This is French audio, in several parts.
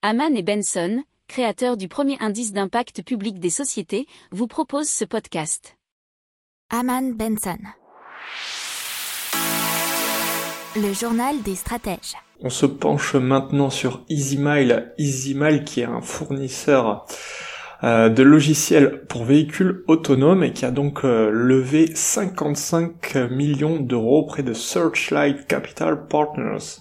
Haman et Benson, créateurs du premier indice d'impact public des sociétés, vous proposent ce podcast. Haman Benson. Le journal des stratèges. On se penche maintenant sur EasyMile. EasyMile qui est un fournisseur euh, de logiciels pour véhicules autonomes et qui a donc euh, levé 55 millions d'euros auprès de Searchlight Capital Partners.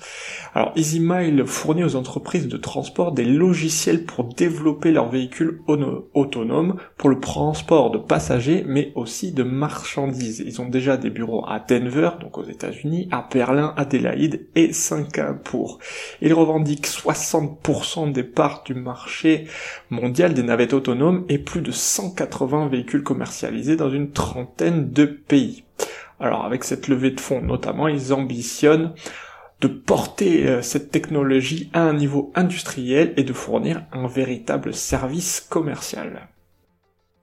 Alors EasyMile fournit aux entreprises de transport des logiciels pour développer leurs véhicules autonomes pour le transport de passagers mais aussi de marchandises. Ils ont déjà des bureaux à Denver, donc aux États-Unis, à Berlin, Adélaïde et Singapour. Ils revendiquent 60% des parts du marché mondial des navettes autonomes et plus de 180 véhicules commercialisés dans une trentaine de pays. Alors avec cette levée de fonds notamment, ils ambitionnent de porter euh, cette technologie à un niveau industriel et de fournir un véritable service commercial.